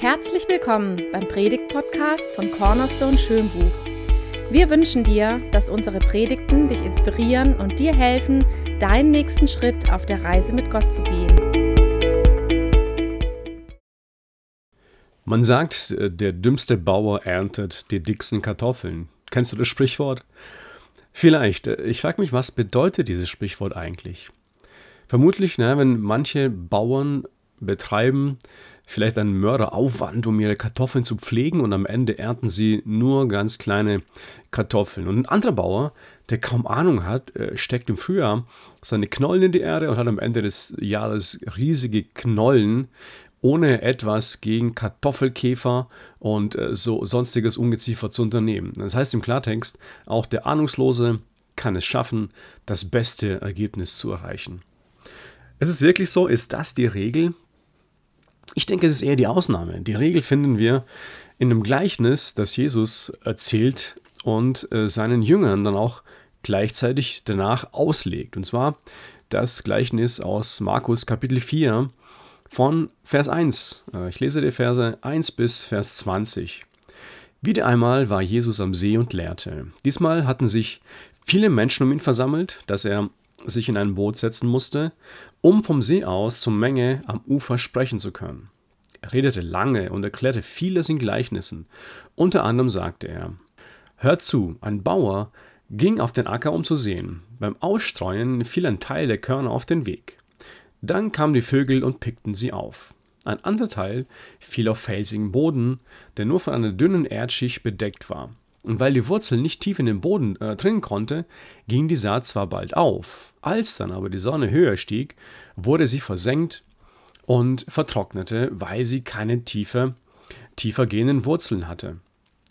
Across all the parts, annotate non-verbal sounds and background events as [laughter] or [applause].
Herzlich willkommen beim Predigt-Podcast von Cornerstone Schönbuch. Wir wünschen dir, dass unsere Predigten dich inspirieren und dir helfen, deinen nächsten Schritt auf der Reise mit Gott zu gehen. Man sagt, äh, der dümmste Bauer erntet die dicksten Kartoffeln. Kennst du das Sprichwort? Vielleicht. Äh, ich frage mich, was bedeutet dieses Sprichwort eigentlich? Vermutlich, na, wenn manche Bauern betreiben vielleicht einen Mörderaufwand, um ihre Kartoffeln zu pflegen und am Ende ernten sie nur ganz kleine Kartoffeln. Und ein anderer Bauer, der kaum Ahnung hat, äh, steckt im Frühjahr seine Knollen in die Erde und hat am Ende des Jahres riesige Knollen, ohne etwas gegen Kartoffelkäfer und äh, so sonstiges Ungeziefer zu unternehmen. Das heißt im Klartext, auch der Ahnungslose kann es schaffen, das beste Ergebnis zu erreichen. Es ist wirklich so, ist das die Regel? Ich denke, es ist eher die Ausnahme. Die Regel finden wir in einem Gleichnis, das Jesus erzählt und äh, seinen Jüngern dann auch gleichzeitig danach auslegt. Und zwar das Gleichnis aus Markus Kapitel 4 von Vers 1. Äh, ich lese die Verse 1 bis Vers 20. Wieder einmal war Jesus am See und lehrte. Diesmal hatten sich viele Menschen um ihn versammelt, dass er sich in ein Boot setzen musste, um vom See aus zur Menge am Ufer sprechen zu können. Er redete lange und erklärte vieles in Gleichnissen. Unter anderem sagte er, Hört zu, ein Bauer ging auf den Acker, um zu sehen. Beim Ausstreuen fiel ein Teil der Körner auf den Weg. Dann kamen die Vögel und pickten sie auf. Ein anderer Teil fiel auf felsigen Boden, der nur von einer dünnen Erdschicht bedeckt war. Und weil die Wurzel nicht tief in den Boden äh, dringen konnte, ging die Saat zwar bald auf, als dann aber die Sonne höher stieg, wurde sie versenkt und vertrocknete, weil sie keine tiefe, tiefer gehenden Wurzeln hatte.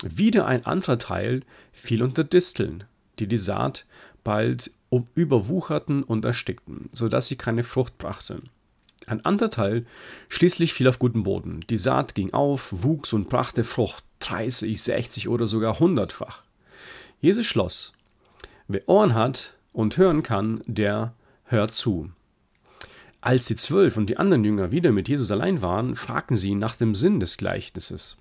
Wieder ein anderer Teil fiel unter Disteln, die die Saat bald überwucherten und erstickten, so dass sie keine Frucht brachte. Ein anderer Teil schließlich fiel auf guten Boden. Die Saat ging auf, wuchs und brachte Frucht, 30, 60 oder sogar hundertfach. Jesus schloss, wer Ohren hat und hören kann, der hört zu. Als die Zwölf und die anderen Jünger wieder mit Jesus allein waren, fragten sie ihn nach dem Sinn des Gleichnisses.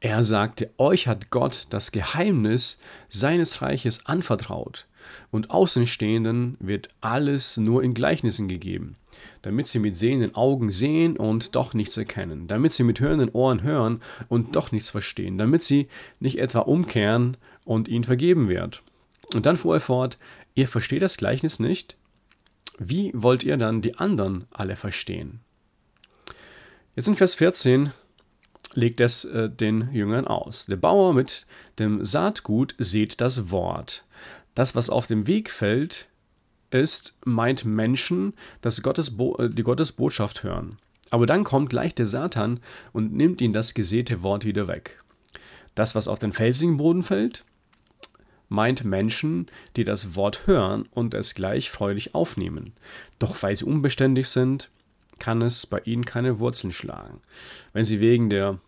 Er sagte, euch hat Gott das Geheimnis seines Reiches anvertraut, und Außenstehenden wird alles nur in Gleichnissen gegeben, damit sie mit sehenden Augen sehen und doch nichts erkennen, damit sie mit hörenden Ohren hören und doch nichts verstehen, damit sie nicht etwa umkehren und ihnen vergeben wird. Und dann fuhr er fort, ihr versteht das Gleichnis nicht? Wie wollt ihr dann die anderen alle verstehen? Jetzt in Vers 14 legt es äh, den Jüngern aus. Der Bauer mit dem Saatgut sät das Wort. Das, was auf dem Weg fällt, ist, meint Menschen, dass Gottes äh, die Gottes Botschaft hören. Aber dann kommt gleich der Satan und nimmt ihnen das gesäte Wort wieder weg. Das, was auf den felsigen Boden fällt, meint Menschen, die das Wort hören und es gleich freudig aufnehmen. Doch weil sie unbeständig sind, kann es bei ihnen keine Wurzeln schlagen. Wenn sie wegen der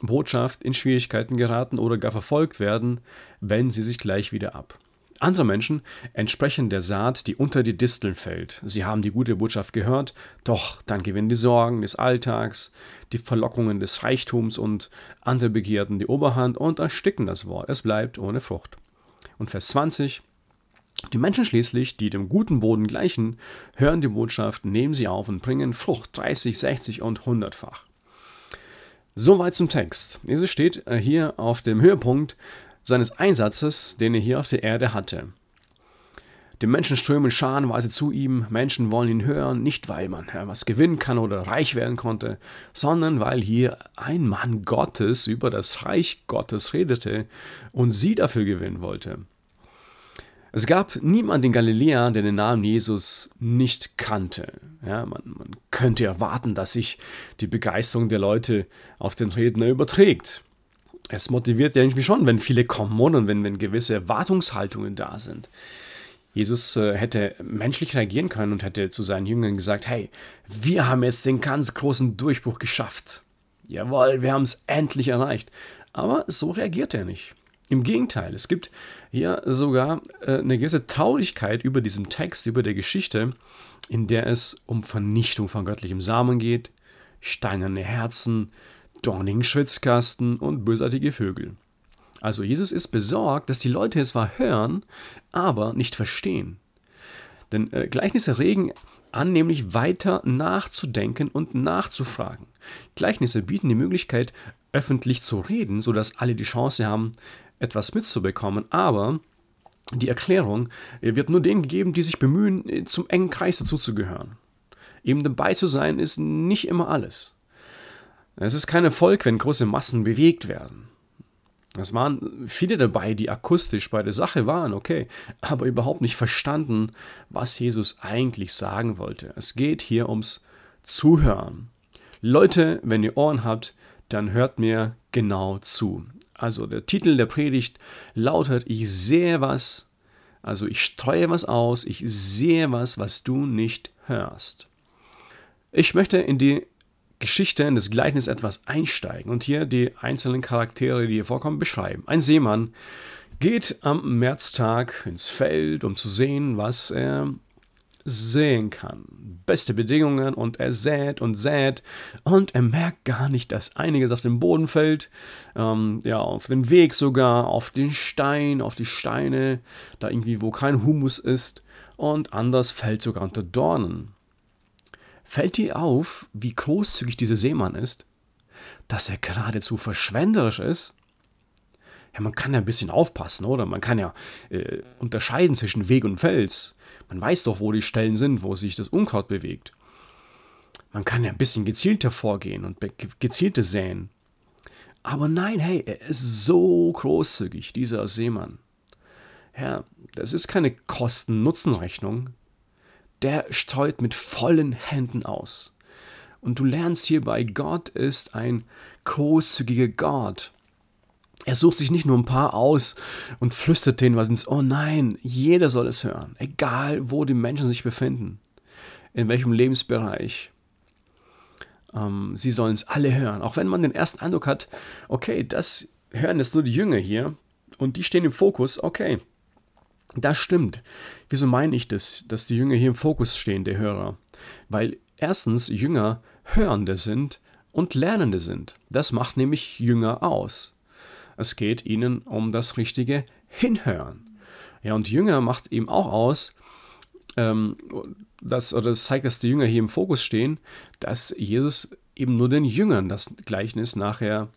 Botschaft in Schwierigkeiten geraten oder gar verfolgt werden, wenden sie sich gleich wieder ab. Andere Menschen entsprechen der Saat, die unter die Disteln fällt. Sie haben die gute Botschaft gehört, doch dann gewinnen die Sorgen des Alltags, die Verlockungen des Reichtums und andere Begierden die Oberhand und ersticken das Wort. Es bleibt ohne Frucht. Und Vers 20. Die Menschen schließlich, die dem guten Boden gleichen, hören die Botschaft, nehmen sie auf und bringen Frucht 30, 60 und 100-fach. Soweit zum Text. Jesus steht äh, hier auf dem Höhepunkt seines Einsatzes, den er hier auf der Erde hatte. Die Menschen strömen scharenweise zu ihm, Menschen wollen ihn hören, nicht weil man was gewinnen kann oder reich werden konnte, sondern weil hier ein Mann Gottes über das Reich Gottes redete und sie dafür gewinnen wollte. Es gab niemanden in Galiläa, der den Namen Jesus nicht kannte. Ja, man, man könnte erwarten, dass sich die Begeisterung der Leute auf den Redner überträgt. Es motiviert ja irgendwie schon, wenn viele kommen und wenn, wenn gewisse Erwartungshaltungen da sind. Jesus äh, hätte menschlich reagieren können und hätte zu seinen Jüngern gesagt, hey, wir haben jetzt den ganz großen Durchbruch geschafft. Jawohl, wir haben es endlich erreicht. Aber so reagiert er nicht. Im Gegenteil, es gibt hier sogar äh, eine gewisse Traurigkeit über diesem Text, über der Geschichte, in der es um Vernichtung von göttlichem Samen geht, steinerne Herzen, dornigen Schwitzkasten und bösartige Vögel. Also Jesus ist besorgt, dass die Leute es zwar hören, aber nicht verstehen. Denn äh, Gleichnisse regen an, nämlich weiter nachzudenken und nachzufragen. Gleichnisse bieten die Möglichkeit, öffentlich zu reden, sodass alle die Chance haben, etwas mitzubekommen, aber die Erklärung äh, wird nur denen gegeben, die sich bemühen, äh, zum engen Kreis dazuzugehören. Eben dabei zu sein, ist nicht immer alles. Es ist kein Erfolg, wenn große Massen bewegt werden. Es waren viele dabei, die akustisch bei der Sache waren, okay, aber überhaupt nicht verstanden, was Jesus eigentlich sagen wollte. Es geht hier ums Zuhören. Leute, wenn ihr Ohren habt, dann hört mir genau zu. Also der Titel der Predigt lautet, ich sehe was, also ich streue was aus, ich sehe was, was du nicht hörst. Ich möchte in die Geschichte, in das Gleichnis etwas einsteigen und hier die einzelnen Charaktere, die hier vorkommen, beschreiben. Ein Seemann geht am Märztag ins Feld, um zu sehen, was er sehen kann. Beste Bedingungen und er sät und sät und er merkt gar nicht, dass einiges auf den Boden fällt, ähm, ja, auf den Weg sogar, auf den Stein, auf die Steine, da irgendwie, wo kein Humus ist und anders fällt sogar unter Dornen. Fällt dir auf, wie großzügig dieser Seemann ist? Dass er geradezu verschwenderisch ist? Ja, man kann ja ein bisschen aufpassen, oder? Man kann ja äh, unterscheiden zwischen Weg und Fels. Man weiß doch, wo die Stellen sind, wo sich das Unkraut bewegt. Man kann ja ein bisschen gezielter vorgehen und gezielter säen. Aber nein, hey, er ist so großzügig, dieser Seemann. Ja, das ist keine Kosten-Nutzen-Rechnung der streut mit vollen Händen aus. Und du lernst hierbei, Gott ist ein großzügiger Gott. Er sucht sich nicht nur ein paar aus und flüstert denen was ins Ohr. Nein, jeder soll es hören, egal wo die Menschen sich befinden, in welchem Lebensbereich. Ähm, sie sollen es alle hören, auch wenn man den ersten Eindruck hat, okay, das hören jetzt nur die Jünger hier und die stehen im Fokus, okay, das stimmt. Wieso meine ich das, dass die Jünger hier im Fokus stehen, der Hörer? Weil erstens Jünger Hörende sind und Lernende sind. Das macht nämlich Jünger aus. Es geht ihnen um das richtige Hinhören. Ja, und Jünger macht eben auch aus, ähm, das, oder das zeigt, dass die Jünger hier im Fokus stehen, dass Jesus eben nur den Jüngern das Gleichnis nachher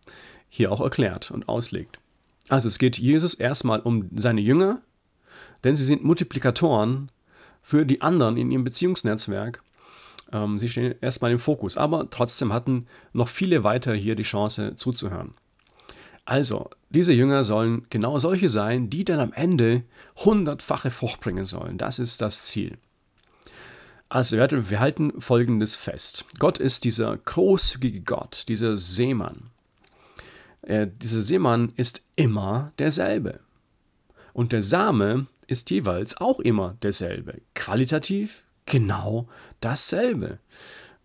hier auch erklärt und auslegt. Also es geht Jesus erstmal um seine Jünger, denn sie sind Multiplikatoren für die anderen in ihrem Beziehungsnetzwerk. Ähm, sie stehen erstmal im Fokus, aber trotzdem hatten noch viele weiter hier die Chance zuzuhören. Also, diese Jünger sollen genau solche sein, die dann am Ende hundertfache Frucht bringen sollen. Das ist das Ziel. Also, wir halten Folgendes fest. Gott ist dieser großzügige Gott, dieser Seemann. Äh, dieser Seemann ist immer derselbe. Und der Same ist jeweils auch immer derselbe. Qualitativ genau dasselbe.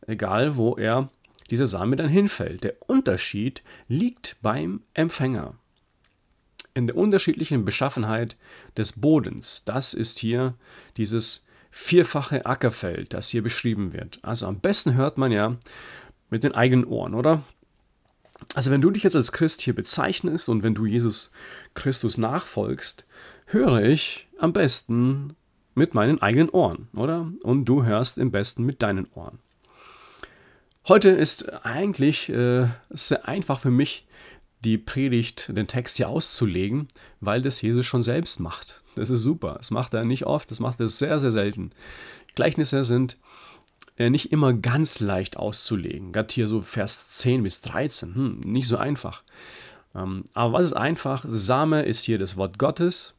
Egal, wo er dieser Same dann hinfällt. Der Unterschied liegt beim Empfänger. In der unterschiedlichen Beschaffenheit des Bodens. Das ist hier dieses vierfache Ackerfeld, das hier beschrieben wird. Also am besten hört man ja mit den eigenen Ohren, oder? Also wenn du dich jetzt als Christ hier bezeichnest und wenn du Jesus Christus nachfolgst, höre ich am besten mit meinen eigenen Ohren, oder? Und du hörst am besten mit deinen Ohren. Heute ist eigentlich äh, sehr einfach für mich, die Predigt, den Text hier auszulegen, weil das Jesus schon selbst macht. Das ist super. Das macht er nicht oft, das macht er sehr, sehr selten. Gleichnisse sind äh, nicht immer ganz leicht auszulegen. Gerade hier so Vers 10 bis 13, hm, nicht so einfach. Ähm, aber was ist einfach? Same ist hier das Wort Gottes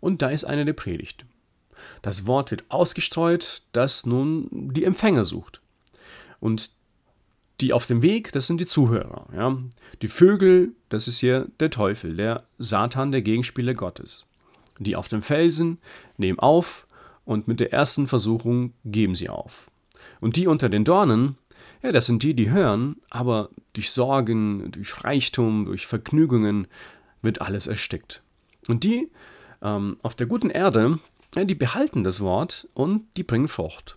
und da ist eine der Predigt. Das Wort wird ausgestreut, das nun die Empfänger sucht. Und die auf dem Weg, das sind die Zuhörer. Ja? Die Vögel, das ist hier der Teufel, der Satan, der Gegenspieler Gottes. Die auf dem Felsen nehmen auf und mit der ersten Versuchung geben sie auf. Und die unter den Dornen, ja, das sind die, die hören, aber durch Sorgen, durch Reichtum, durch Vergnügungen wird alles erstickt. Und die ähm, auf der guten Erde, ja, die behalten das Wort und die bringen Frucht.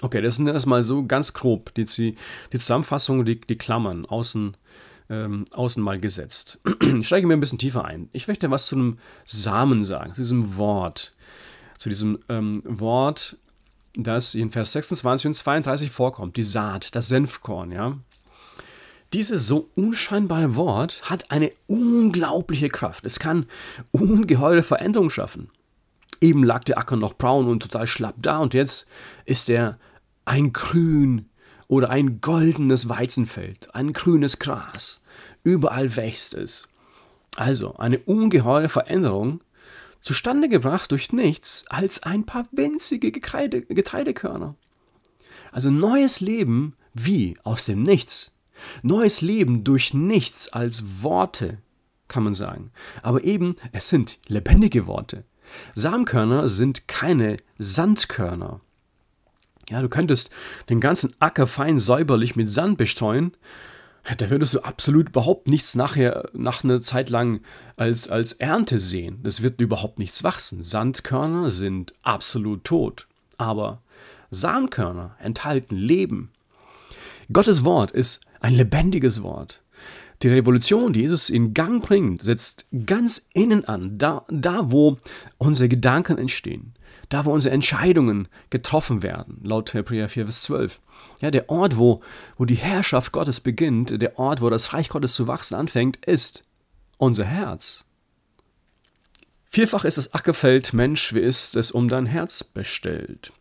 Okay, das sind erstmal so ganz grob die, die Zusammenfassung, die, die Klammern außen, ähm, außen mal gesetzt. Ich steige mir ein bisschen tiefer ein. Ich möchte was zu einem Samen sagen, zu diesem Wort. Zu diesem ähm, Wort, das in Vers 26 und 32 vorkommt, die Saat, das Senfkorn, ja. Dieses so unscheinbare Wort hat eine unglaubliche Kraft. Es kann ungeheure Veränderungen schaffen. Eben lag der Acker noch braun und total schlapp da und jetzt ist er ein grün oder ein goldenes Weizenfeld, ein grünes Gras. Überall wächst es. Also eine ungeheure Veränderung, zustande gebracht durch nichts als ein paar winzige Getreide, Getreidekörner. Also neues Leben wie aus dem Nichts. Neues Leben durch nichts als Worte, kann man sagen. Aber eben, es sind lebendige Worte. Samenkörner sind keine Sandkörner. Ja, du könntest den ganzen Acker fein säuberlich mit Sand bestreuen, da würdest du absolut überhaupt nichts nachher, nach einer Zeit lang als, als Ernte sehen. Das wird überhaupt nichts wachsen. Sandkörner sind absolut tot. Aber Samenkörner enthalten Leben. Gottes Wort ist ein lebendiges Wort. Die Revolution, die Jesus in Gang bringt, setzt ganz innen an, da, da wo unsere Gedanken entstehen, da wo unsere Entscheidungen getroffen werden, laut Hebräer 4, Vers 12. Ja, der Ort, wo, wo die Herrschaft Gottes beginnt, der Ort, wo das Reich Gottes zu wachsen anfängt, ist unser Herz. Vielfach ist das Ackerfeld, Mensch, wie ist es um dein Herz bestellt?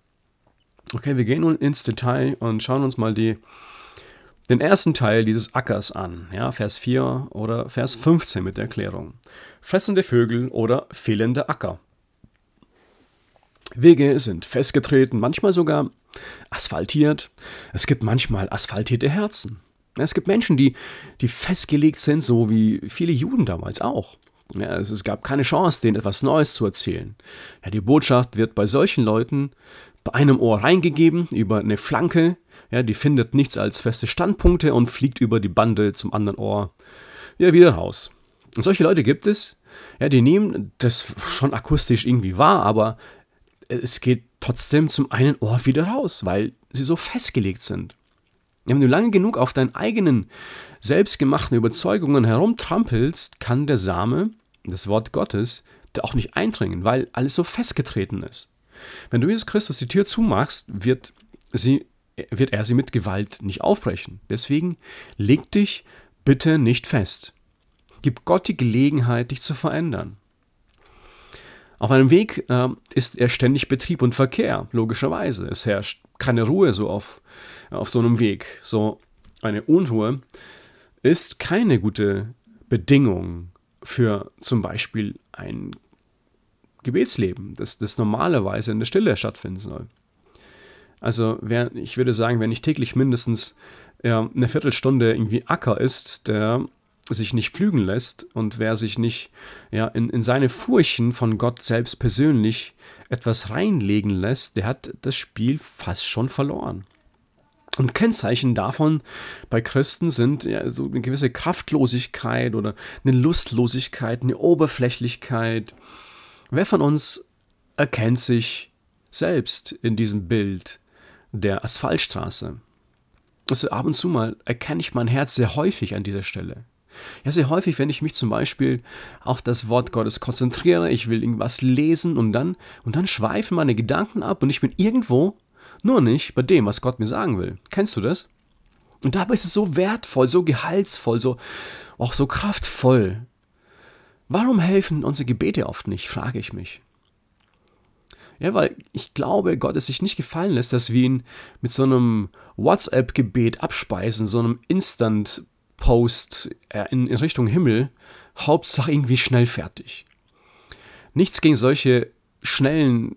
Okay, wir gehen nun ins Detail und schauen uns mal die den ersten Teil dieses Ackers an, ja, Vers 4 oder Vers 15 mit der Erklärung. Fressende Vögel oder fehlende Acker. Wege sind festgetreten, manchmal sogar asphaltiert. Es gibt manchmal asphaltierte Herzen. Es gibt Menschen, die, die festgelegt sind, so wie viele Juden damals auch. Ja, es, es gab keine Chance, denen etwas Neues zu erzählen. Ja, die Botschaft wird bei solchen Leuten bei einem Ohr reingegeben, über eine Flanke, ja, die findet nichts als feste Standpunkte und fliegt über die Bande zum anderen Ohr ja, wieder raus. Und solche Leute gibt es, ja, die nehmen das schon akustisch irgendwie wahr, aber es geht trotzdem zum einen Ohr wieder raus, weil sie so festgelegt sind. Ja, wenn du lange genug auf deinen eigenen selbstgemachten Überzeugungen herumtrampelst, kann der Same, das Wort Gottes, da auch nicht eindringen, weil alles so festgetreten ist. Wenn du Jesus Christus die Tür zumachst, wird sie wird er sie mit Gewalt nicht aufbrechen. Deswegen leg dich bitte nicht fest. Gib Gott die Gelegenheit, dich zu verändern. Auf einem Weg äh, ist er ständig Betrieb und Verkehr, logischerweise. Es herrscht keine Ruhe so auf, auf so einem Weg. So eine Unruhe ist keine gute Bedingung für zum Beispiel ein Gebetsleben, das, das normalerweise in der Stille stattfinden soll. Also wer, ich würde sagen, wenn nicht täglich mindestens ja, eine Viertelstunde irgendwie Acker ist, der sich nicht pflügen lässt und wer sich nicht ja, in, in seine Furchen von Gott selbst persönlich etwas reinlegen lässt, der hat das Spiel fast schon verloren. Und Kennzeichen davon bei Christen sind ja, so eine gewisse Kraftlosigkeit oder eine Lustlosigkeit, eine Oberflächlichkeit. Wer von uns erkennt sich selbst in diesem Bild? Der Asphaltstraße. Also ab und zu mal erkenne ich mein Herz sehr häufig an dieser Stelle. Ja, sehr häufig, wenn ich mich zum Beispiel auf das Wort Gottes konzentriere, ich will irgendwas lesen und dann, und dann schweifen meine Gedanken ab und ich bin irgendwo, nur nicht bei dem, was Gott mir sagen will. Kennst du das? Und dabei ist es so wertvoll, so gehaltsvoll, so, auch so kraftvoll. Warum helfen unsere Gebete oft nicht, frage ich mich. Ja, weil ich glaube, Gott es sich nicht gefallen lässt, dass wir ihn mit so einem WhatsApp-Gebet abspeisen, so einem Instant-Post äh, in, in Richtung Himmel. Hauptsache irgendwie schnell fertig. Nichts gegen solche schnellen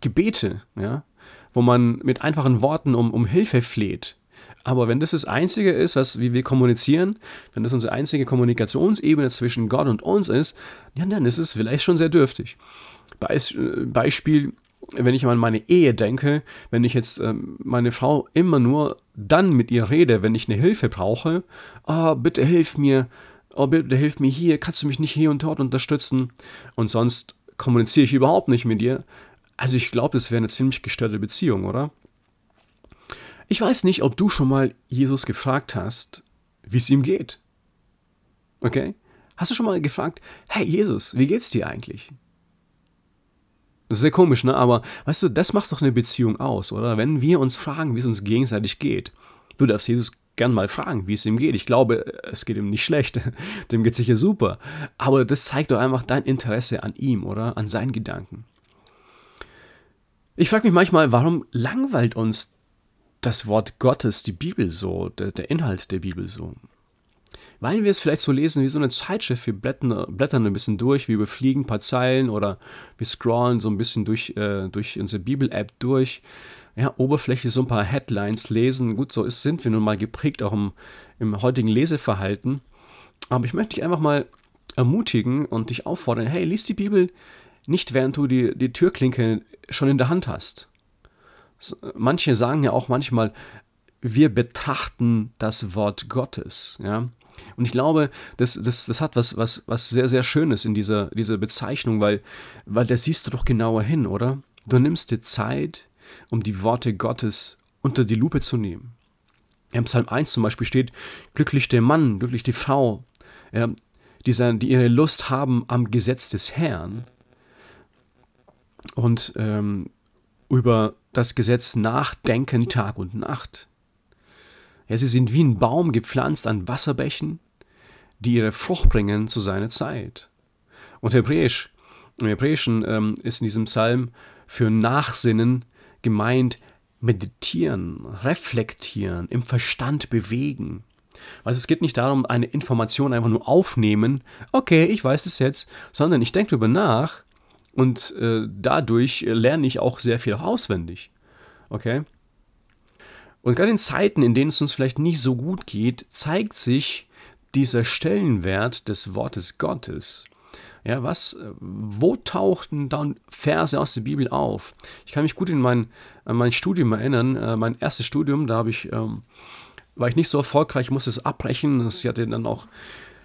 Gebete, ja, wo man mit einfachen Worten um, um Hilfe fleht. Aber wenn das das Einzige ist, was, wie wir kommunizieren, wenn das unsere einzige Kommunikationsebene zwischen Gott und uns ist, ja, dann ist es vielleicht schon sehr dürftig. Beispiel, wenn ich an meine Ehe denke, wenn ich jetzt ähm, meine Frau immer nur dann mit ihr rede, wenn ich eine Hilfe brauche, oh, bitte hilf mir, oh, bitte hilf mir hier, kannst du mich nicht hier und dort unterstützen? Und sonst kommuniziere ich überhaupt nicht mit ihr. Also ich glaube, das wäre eine ziemlich gestörte Beziehung, oder? Ich weiß nicht, ob du schon mal Jesus gefragt hast, wie es ihm geht. Okay? Hast du schon mal gefragt, hey Jesus, wie geht's dir eigentlich? Das ist sehr komisch, ne? Aber weißt du, das macht doch eine Beziehung aus, oder? Wenn wir uns fragen, wie es uns gegenseitig geht. Du darfst Jesus gern mal fragen, wie es ihm geht. Ich glaube, es geht ihm nicht schlecht. [laughs] Dem geht sicher super. Aber das zeigt doch einfach dein Interesse an ihm, oder? An seinen Gedanken. Ich frage mich manchmal, warum langweilt uns das Wort Gottes, die Bibel so, der, der Inhalt der Bibel so? Weil wir es vielleicht so lesen wie so eine Zeitschrift. Wir blättern, blättern ein bisschen durch, wir überfliegen ein paar Zeilen oder wir scrollen so ein bisschen durch, äh, durch unsere Bibel-App durch. Ja, oberflächlich so ein paar Headlines lesen. Gut, so ist, sind wir nun mal geprägt, auch im, im heutigen Leseverhalten. Aber ich möchte dich einfach mal ermutigen und dich auffordern, hey, lies die Bibel nicht, während du die, die Türklinke schon in der Hand hast. Manche sagen ja auch manchmal, wir betrachten das Wort Gottes. Ja? Und ich glaube, das, das, das hat was, was, was sehr, sehr Schönes in dieser, dieser Bezeichnung, weil, weil da siehst du doch genauer hin, oder? Du nimmst dir Zeit, um die Worte Gottes unter die Lupe zu nehmen. Im Psalm 1 zum Beispiel steht, glücklich der Mann, glücklich die Frau, ja, die, sein, die ihre Lust haben am Gesetz des Herrn und ähm, über das Gesetz nachdenken Tag und Nacht. Ja, sie sind wie ein Baum gepflanzt an Wasserbächen, die ihre Frucht bringen zu seiner Zeit. Und Hebräisch, im Hebräischen ähm, ist in diesem Psalm für Nachsinnen gemeint, meditieren, reflektieren, im Verstand bewegen. Also es geht nicht darum, eine Information einfach nur aufnehmen, okay, ich weiß es jetzt, sondern ich denke darüber nach und äh, dadurch lerne ich auch sehr viel auswendig. Okay? Und gerade in Zeiten, in denen es uns vielleicht nicht so gut geht, zeigt sich dieser Stellenwert des Wortes Gottes. Ja, was, wo tauchten dann Verse aus der Bibel auf? Ich kann mich gut in mein, an mein Studium erinnern, äh, mein erstes Studium, da habe ich, ähm, war ich nicht so erfolgreich, musste es abbrechen. Ich hatte dann auch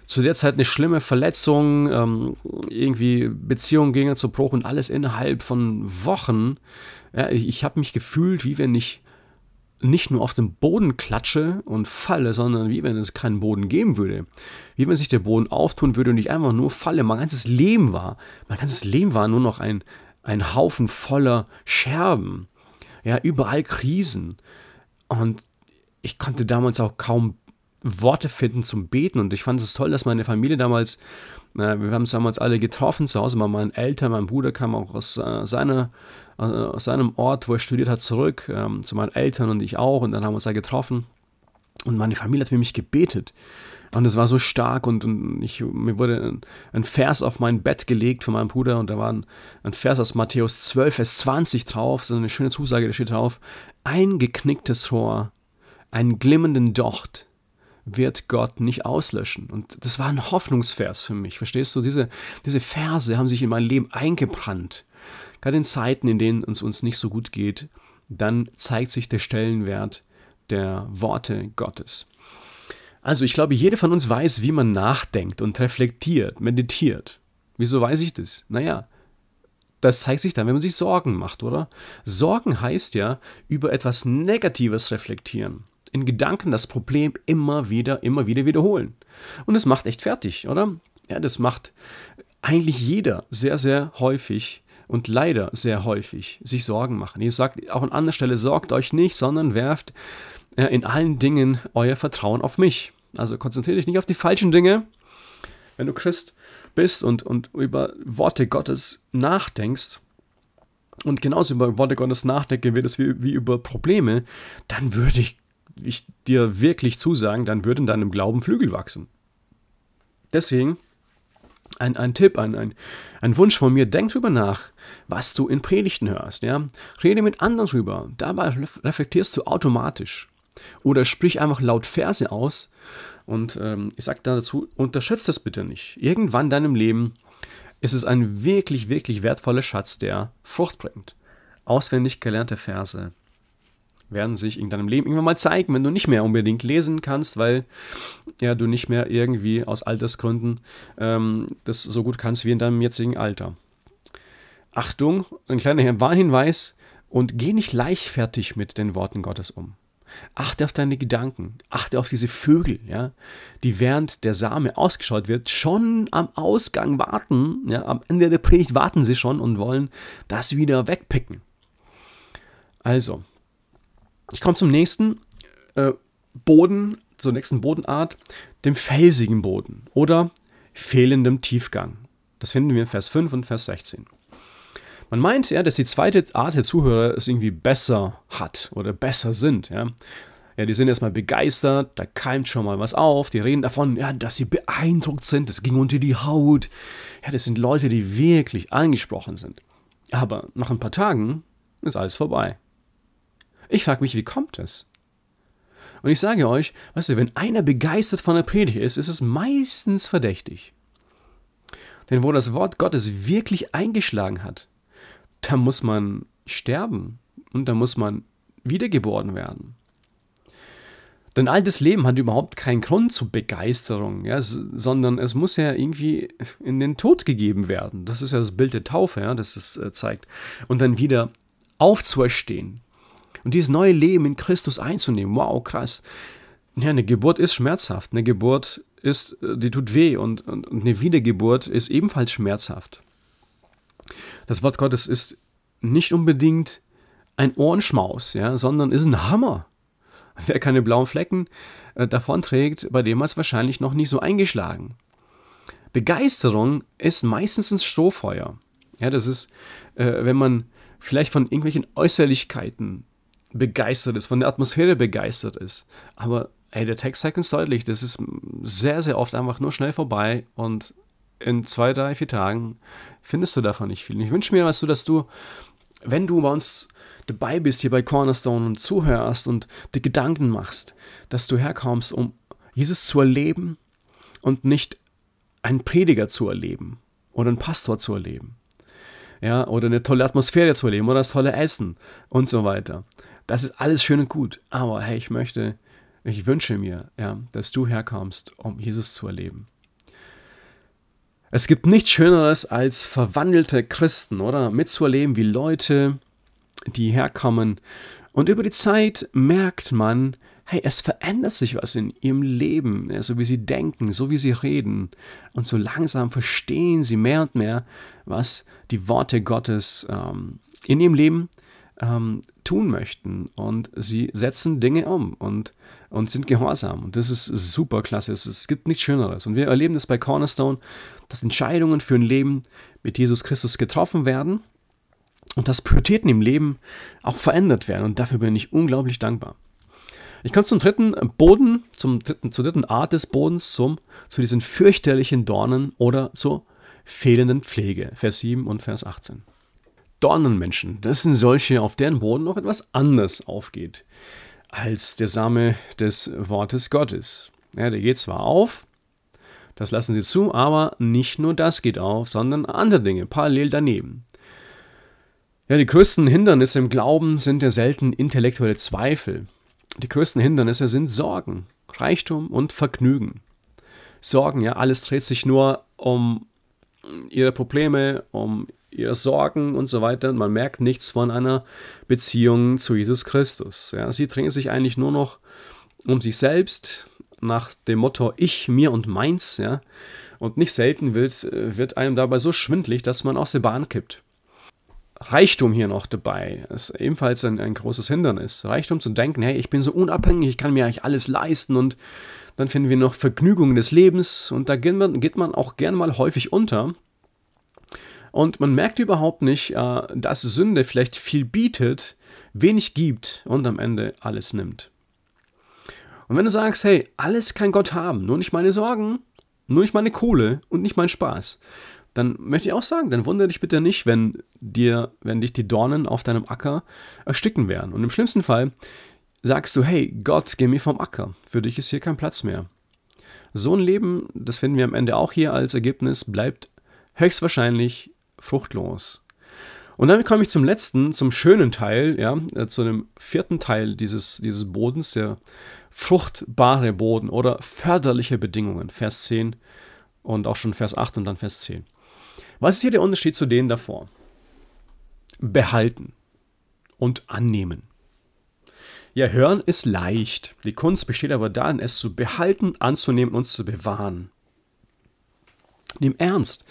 zu der Zeit eine schlimme Verletzung, ähm, irgendwie Beziehungen gingen zu Bruch und alles innerhalb von Wochen. Ja, ich habe mich gefühlt, wie wenn ich nicht nur auf den Boden klatsche und falle, sondern wie wenn es keinen Boden geben würde. Wie wenn sich der Boden auftun würde und ich einfach nur falle. Mein ganzes Leben war, mein ganzes Leben war nur noch ein, ein Haufen voller Scherben. Ja, überall Krisen. Und ich konnte damals auch kaum Worte finden zum Beten. Und ich fand es toll, dass meine Familie damals, äh, wir haben uns damals alle getroffen zu Hause, meine Eltern, mein Bruder kam auch aus äh, seiner äh, aus seinem Ort, wo er studiert hat, zurück ähm, zu meinen Eltern und ich auch. Und dann haben wir uns da getroffen. Und meine Familie hat für mich gebetet. Und es war so stark und, und ich, mir wurde ein, ein, Vers auf mein Bett gelegt von meinem Bruder und da war ein, ein Vers aus Matthäus 12, Vers 20 drauf. Ist eine schöne Zusage, da steht drauf. Ein geknicktes Rohr, einen glimmenden Docht wird Gott nicht auslöschen. Und das war ein Hoffnungsvers für mich. Verstehst du? Diese, diese Verse haben sich in mein Leben eingebrannt. Gerade in Zeiten, in denen es uns nicht so gut geht, dann zeigt sich der Stellenwert der Worte Gottes. Also ich glaube, jeder von uns weiß, wie man nachdenkt und reflektiert, meditiert. Wieso weiß ich das? Naja, das zeigt sich dann, wenn man sich Sorgen macht, oder? Sorgen heißt ja, über etwas Negatives reflektieren. In Gedanken das Problem immer wieder, immer wieder wiederholen. Und es macht echt fertig, oder? Ja, das macht eigentlich jeder sehr, sehr häufig und leider sehr häufig sich Sorgen machen. Jesus sagt auch an anderer Stelle, sorgt euch nicht, sondern werft äh, in allen Dingen euer Vertrauen auf mich. Also konzentriere dich nicht auf die falschen Dinge. Wenn du Christ bist und, und über Worte Gottes nachdenkst, und genauso über Worte Gottes nachdenke wird es wie, wie über Probleme, dann würde ich, ich dir wirklich zusagen, dann würden deinem Glauben Flügel wachsen. Deswegen ein, ein Tipp, ein, ein, ein Wunsch von mir, denk drüber nach, was du in Predigten hörst. Ja? Rede mit anderen drüber. Dabei reflektierst du automatisch. Oder sprich einfach laut Verse aus. Und ähm, ich sage dazu, unterschätzt das bitte nicht. Irgendwann in deinem Leben ist es ein wirklich, wirklich wertvoller Schatz, der Frucht bringt. Auswendig gelernte Verse, werden sich in deinem Leben irgendwann mal zeigen, wenn du nicht mehr unbedingt lesen kannst, weil ja, du nicht mehr irgendwie aus Altersgründen ähm, das so gut kannst wie in deinem jetzigen Alter. Achtung, ein kleiner Warnhinweis und geh nicht leichtfertig mit den Worten Gottes um. Achte auf deine Gedanken. Achte auf diese Vögel, ja, die während der Same ausgeschaut wird, schon am Ausgang warten. Ja, am Ende der Predigt warten sie schon und wollen das wieder wegpicken. Also, ich komme zum nächsten äh, Boden, zur nächsten Bodenart, dem felsigen Boden oder fehlendem Tiefgang. Das finden wir in Vers 5 und Vers 16. Man meint ja, dass die zweite Art der Zuhörer es irgendwie besser hat oder besser sind. Ja, ja die sind erstmal begeistert, da keimt schon mal was auf, die reden davon, ja, dass sie beeindruckt sind, das ging unter die Haut. Ja, das sind Leute, die wirklich angesprochen sind. Aber nach ein paar Tagen ist alles vorbei. Ich frage mich, wie kommt es? Und ich sage euch, weißt du, wenn einer begeistert von der Predigt ist, ist es meistens verdächtig. Denn wo das Wort Gottes wirklich eingeschlagen hat, da muss man sterben und da muss man wiedergeboren werden. Denn altes Leben hat überhaupt keinen Grund zur Begeisterung, ja, sondern es muss ja irgendwie in den Tod gegeben werden. Das ist ja das Bild der Taufe, ja, das es äh, zeigt. Und dann wieder aufzuerstehen und dieses neue Leben in Christus einzunehmen. Wow, krass. Ja, eine Geburt ist schmerzhaft. Eine Geburt ist, äh, die tut weh und, und, und eine Wiedergeburt ist ebenfalls schmerzhaft. Das Wort Gottes ist nicht unbedingt ein Ohrenschmaus, ja, sondern ist ein Hammer. Wer keine blauen Flecken äh, davon bei dem hat es wahrscheinlich noch nicht so eingeschlagen. Begeisterung ist meistens ein Strohfeuer. Ja, das ist, äh, wenn man vielleicht von irgendwelchen Äußerlichkeiten begeistert ist, von der Atmosphäre begeistert ist. Aber ey, der Text zeigt uns deutlich, das ist sehr, sehr oft einfach nur schnell vorbei und in zwei, drei, vier Tagen findest du davon nicht viel. Und ich wünsche mir, weißt du, dass du, wenn du bei uns dabei bist hier bei Cornerstone und zuhörst und dir Gedanken machst, dass du herkommst, um Jesus zu erleben und nicht einen Prediger zu erleben oder einen Pastor zu erleben. Ja, oder eine tolle Atmosphäre zu erleben oder das tolle Essen und so weiter. Das ist alles schön und gut, aber hey, ich möchte, ich wünsche mir, ja, dass du herkommst, um Jesus zu erleben. Es gibt nichts Schöneres als verwandelte Christen, oder? Mitzuerleben, wie Leute, die herkommen. Und über die Zeit merkt man, hey, es verändert sich was in ihrem Leben, ja, so wie sie denken, so wie sie reden. Und so langsam verstehen sie mehr und mehr, was die Worte Gottes ähm, in ihrem Leben ähm, tun möchten. Und sie setzen Dinge um und, und sind gehorsam. Und das ist super klasse. Es, es gibt nichts Schöneres. Und wir erleben das bei Cornerstone, dass Entscheidungen für ein Leben mit Jesus Christus getroffen werden und dass Prioritäten im Leben auch verändert werden. Und dafür bin ich unglaublich dankbar. Ich komme zum dritten Boden, zum dritten, zur dritten Art des Bodens, zum, zu diesen fürchterlichen Dornen oder zur fehlenden Pflege. Vers 7 und Vers 18. Dornenmenschen, das sind solche, auf deren Boden noch etwas anders aufgeht als der Same des Wortes Gottes. Ja, der geht zwar auf, das lassen sie zu, aber nicht nur das geht auf, sondern andere Dinge parallel daneben. Ja, die größten Hindernisse im Glauben sind ja selten intellektuelle Zweifel. Die größten Hindernisse sind Sorgen, Reichtum und Vergnügen. Sorgen, ja, alles dreht sich nur um ihre Probleme, um ihre Sorgen und so weiter. Man merkt nichts von einer Beziehung zu Jesus Christus. Ja, sie drehen sich eigentlich nur noch um sich selbst nach dem Motto Ich, mir und meins. Ja, und nicht selten wird, wird einem dabei so schwindlig, dass man aus der Bahn kippt. Reichtum hier noch dabei ist ebenfalls ein, ein großes Hindernis. Reichtum zu denken, hey, ich bin so unabhängig, ich kann mir eigentlich alles leisten und dann finden wir noch Vergnügungen des Lebens und da geht man, geht man auch gern mal häufig unter. Und man merkt überhaupt nicht, äh, dass Sünde vielleicht viel bietet, wenig gibt und am Ende alles nimmt. Und wenn du sagst, hey, alles kann Gott haben, nur nicht meine Sorgen, nur nicht meine Kohle und nicht mein Spaß, dann möchte ich auch sagen, dann wundere dich bitte nicht, wenn dir, wenn dich die Dornen auf deinem Acker ersticken werden. Und im schlimmsten Fall sagst du, hey, Gott, geh mir vom Acker. Für dich ist hier kein Platz mehr. So ein Leben, das finden wir am Ende auch hier als Ergebnis, bleibt höchstwahrscheinlich fruchtlos. Und dann komme ich zum letzten, zum schönen Teil, ja, äh, zu dem vierten Teil dieses, dieses Bodens, der fruchtbare Boden oder förderliche Bedingungen, Vers 10 und auch schon Vers 8 und dann Vers 10. Was ist hier der Unterschied zu denen davor? Behalten und annehmen. Ja, hören ist leicht. Die Kunst besteht aber darin, es zu behalten, anzunehmen und zu bewahren. Nimm ernst,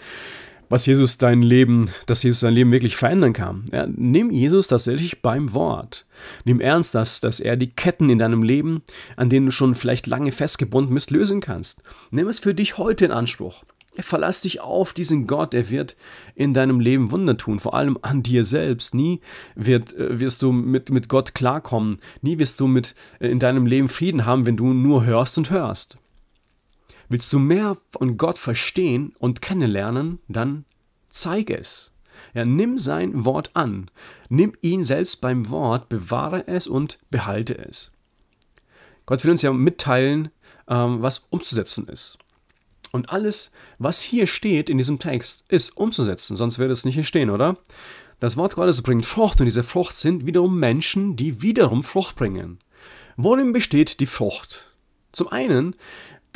was Jesus dein Leben, dass Jesus dein Leben wirklich verändern kann. Ja, nimm Jesus tatsächlich beim Wort. Nimm ernst, dass, dass er die Ketten in deinem Leben, an denen du schon vielleicht lange festgebunden bist, lösen kannst. Nimm es für dich heute in Anspruch. Verlass dich auf diesen Gott, er wird in deinem Leben Wunder tun, vor allem an dir selbst. Nie wird, äh, wirst du mit, mit Gott klarkommen, nie wirst du mit äh, in deinem Leben Frieden haben, wenn du nur hörst und hörst. Willst du mehr von Gott verstehen und kennenlernen, dann zeig es. Ja, nimm sein Wort an, nimm ihn selbst beim Wort, bewahre es und behalte es. Gott will uns ja mitteilen, ähm, was umzusetzen ist. Und alles, was hier steht in diesem Text, ist umzusetzen, sonst würde es nicht hier stehen, oder? Das Wort Gottes bringt Frucht und diese Frucht sind wiederum Menschen, die wiederum Frucht bringen. Worin besteht die Frucht? Zum einen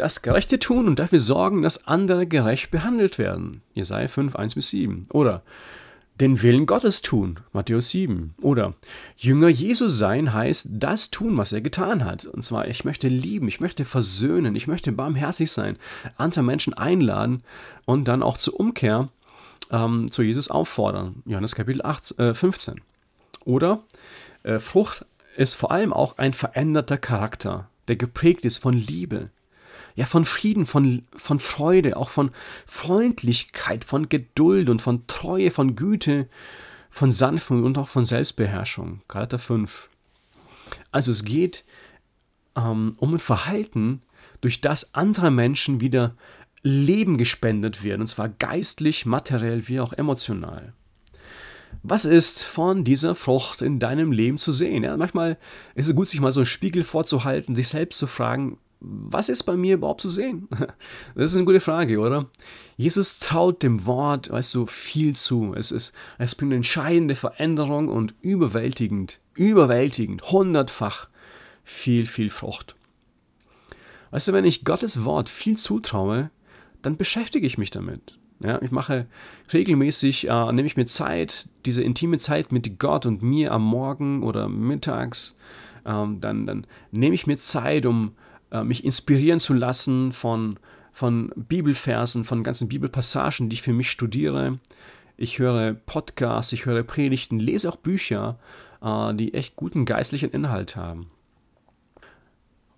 das Gerechte tun und dafür sorgen, dass andere gerecht behandelt werden. Jesaja 5, 1 bis 7. Oder den Willen Gottes tun, Matthäus 7. Oder Jünger Jesus sein heißt das tun, was er getan hat. Und zwar, ich möchte lieben, ich möchte versöhnen, ich möchte barmherzig sein, andere Menschen einladen und dann auch zur Umkehr ähm, zu Jesus auffordern. Johannes Kapitel 8, äh, 15. Oder äh, Frucht ist vor allem auch ein veränderter Charakter, der geprägt ist von Liebe, ja, von Frieden, von, von Freude, auch von Freundlichkeit, von Geduld und von Treue, von Güte, von Sanftmut und auch von Selbstbeherrschung. Galater 5. Also es geht ähm, um ein Verhalten, durch das andere Menschen wieder Leben gespendet werden, und zwar geistlich, materiell wie auch emotional. Was ist von dieser Frucht in deinem Leben zu sehen? Ja, manchmal ist es gut, sich mal so einen Spiegel vorzuhalten, sich selbst zu fragen, was ist bei mir überhaupt zu sehen? [laughs] Das ist eine gute Frage, oder? Jesus traut dem Wort, weißt du, viel zu. Es, ist, es bringt eine entscheidende Veränderung und überwältigend, überwältigend, hundertfach viel, viel Frucht. Weißt du, wenn ich Gottes Wort viel zutraue, dann beschäftige ich mich damit. Ja, ich mache regelmäßig, äh, nehme ich mir Zeit, diese intime Zeit mit Gott und mir am Morgen oder mittags, ähm, dann, dann nehme ich mir Zeit, um äh, mich inspirieren zu lassen von, von Bibelversen, von ganzen Bibelpassagen, die ich für mich studiere. Ich höre Podcasts, ich höre Predigten, lese auch Bücher, äh, die echt guten geistlichen Inhalt haben.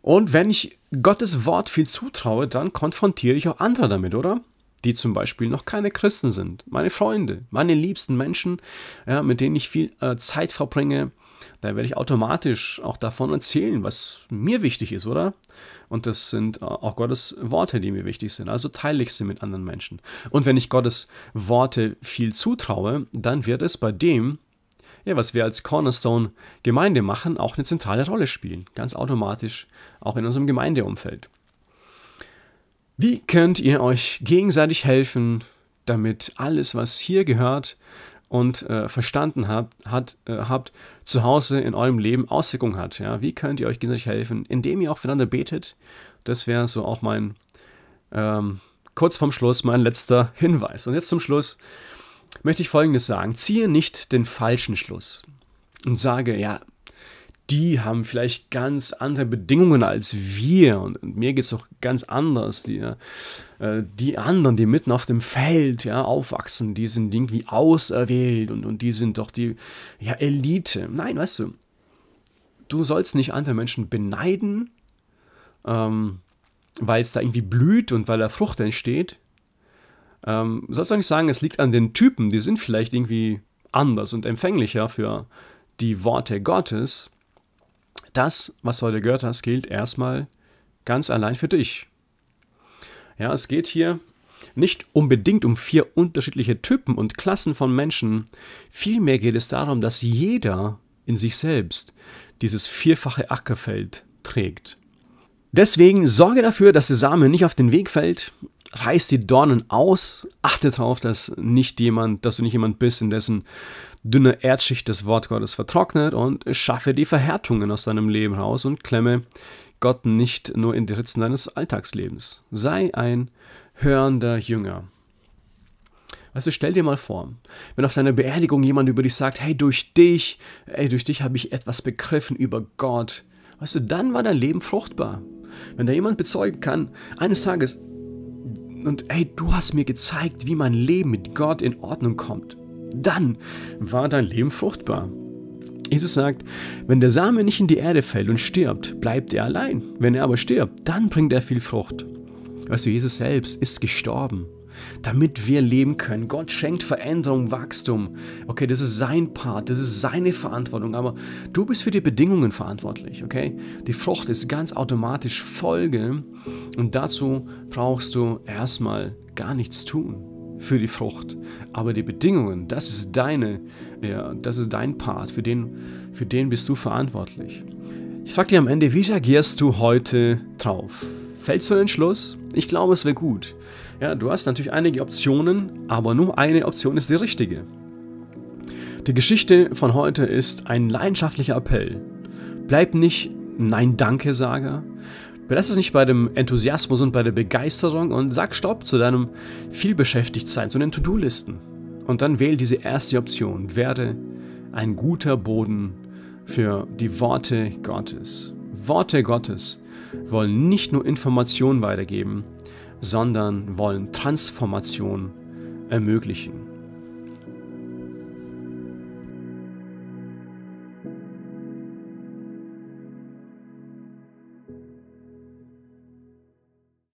Und wenn ich Gottes Wort viel zutraue, dann konfrontiere ich auch andere damit, oder? Die zum Beispiel noch keine Christen sind. Meine Freunde, meine liebsten Menschen, ja, mit denen ich viel äh, Zeit verbringe, da werde ich automatisch auch davon erzählen, was mir wichtig ist, oder? Und das sind auch Gottes Worte, die mir wichtig sind. Also teile ich sie mit anderen Menschen. Und wenn ich Gottes Worte viel zutraue, dann wird es bei dem, ja, was wir als Cornerstone Gemeinde machen, auch eine zentrale Rolle spielen. Ganz automatisch, auch in unserem Gemeindeumfeld. Wie könnt ihr euch gegenseitig helfen, damit alles, was hier gehört, und äh, verstanden habt, hat, äh, habt, zu Hause in eurem Leben Auswirkungen hat. Ja? Wie könnt ihr euch gegenseitig helfen? Indem ihr auch füreinander betet. Das wäre so auch mein, ähm, kurz vorm Schluss, mein letzter Hinweis. Und jetzt zum Schluss möchte ich Folgendes sagen. Ziehe nicht den falschen Schluss und sage, ja, die haben vielleicht ganz andere Bedingungen als wir und, und mir geht es auch ganz anders. Die, äh, die anderen, die mitten auf dem Feld ja, aufwachsen, die sind irgendwie auserwählt und, und die sind doch die ja, Elite. Nein, weißt du, du sollst nicht andere Menschen beneiden, ähm, weil es da irgendwie blüht und weil da Frucht entsteht. Ähm, sollst auch nicht sagen, es liegt an den Typen, die sind vielleicht irgendwie anders und empfänglicher für die Worte Gottes das, was du heute gehört hast, gilt erstmal ganz allein für dich. Ja, es geht hier nicht unbedingt um vier unterschiedliche Typen und Klassen von Menschen. Vielmehr geht es darum, dass jeder in sich selbst dieses vierfache Ackerfeld trägt. Deswegen sorge dafür, dass der Same nicht auf den Weg fällt, reiß die Dornen aus, achte darauf, dass nicht jemand, dass du nicht jemand bist, in dessen dünne Erdschicht des Wort Gottes vertrocknet und schaffe die Verhärtungen aus deinem Leben raus und klemme Gott nicht nur in die Ritzen deines Alltagslebens. Sei ein hörender Jünger. Also stell dir mal vor, wenn auf deiner Beerdigung jemand über dich sagt, hey, durch dich, hey, durch dich habe ich etwas begriffen über Gott. Weißt du, dann war dein Leben fruchtbar. Wenn da jemand bezeugen kann, eines Tages, und hey, du hast mir gezeigt, wie mein Leben mit Gott in Ordnung kommt, dann war dein Leben fruchtbar. Jesus sagt, wenn der Same nicht in die Erde fällt und stirbt, bleibt er allein. Wenn er aber stirbt, dann bringt er viel Frucht. Du, Jesus selbst ist gestorben damit wir leben können. Gott schenkt Veränderung, Wachstum. Okay, das ist sein Part, das ist seine Verantwortung, aber du bist für die Bedingungen verantwortlich, okay? Die Frucht ist ganz automatisch Folge und dazu brauchst du erstmal gar nichts tun für die Frucht. Aber die Bedingungen, das ist deine, ja, das ist dein Part, für den, für den bist du verantwortlich. Ich frage dich am Ende, wie reagierst du heute drauf? Fällst du den Entschluss? Ich glaube, es wäre gut. Ja, du hast natürlich einige Optionen, aber nur eine Option ist die richtige. Die Geschichte von heute ist ein leidenschaftlicher Appell. Bleib nicht Nein-Danke-Sager. Belass es nicht bei dem Enthusiasmus und bei der Begeisterung und sag Stopp zu deinem Vielbeschäftigtsein, zu den To-Do-Listen. Und dann wähl diese erste Option. Werde ein guter Boden für die Worte Gottes. Worte Gottes wollen nicht nur Informationen weitergeben, sondern wollen Transformation ermöglichen.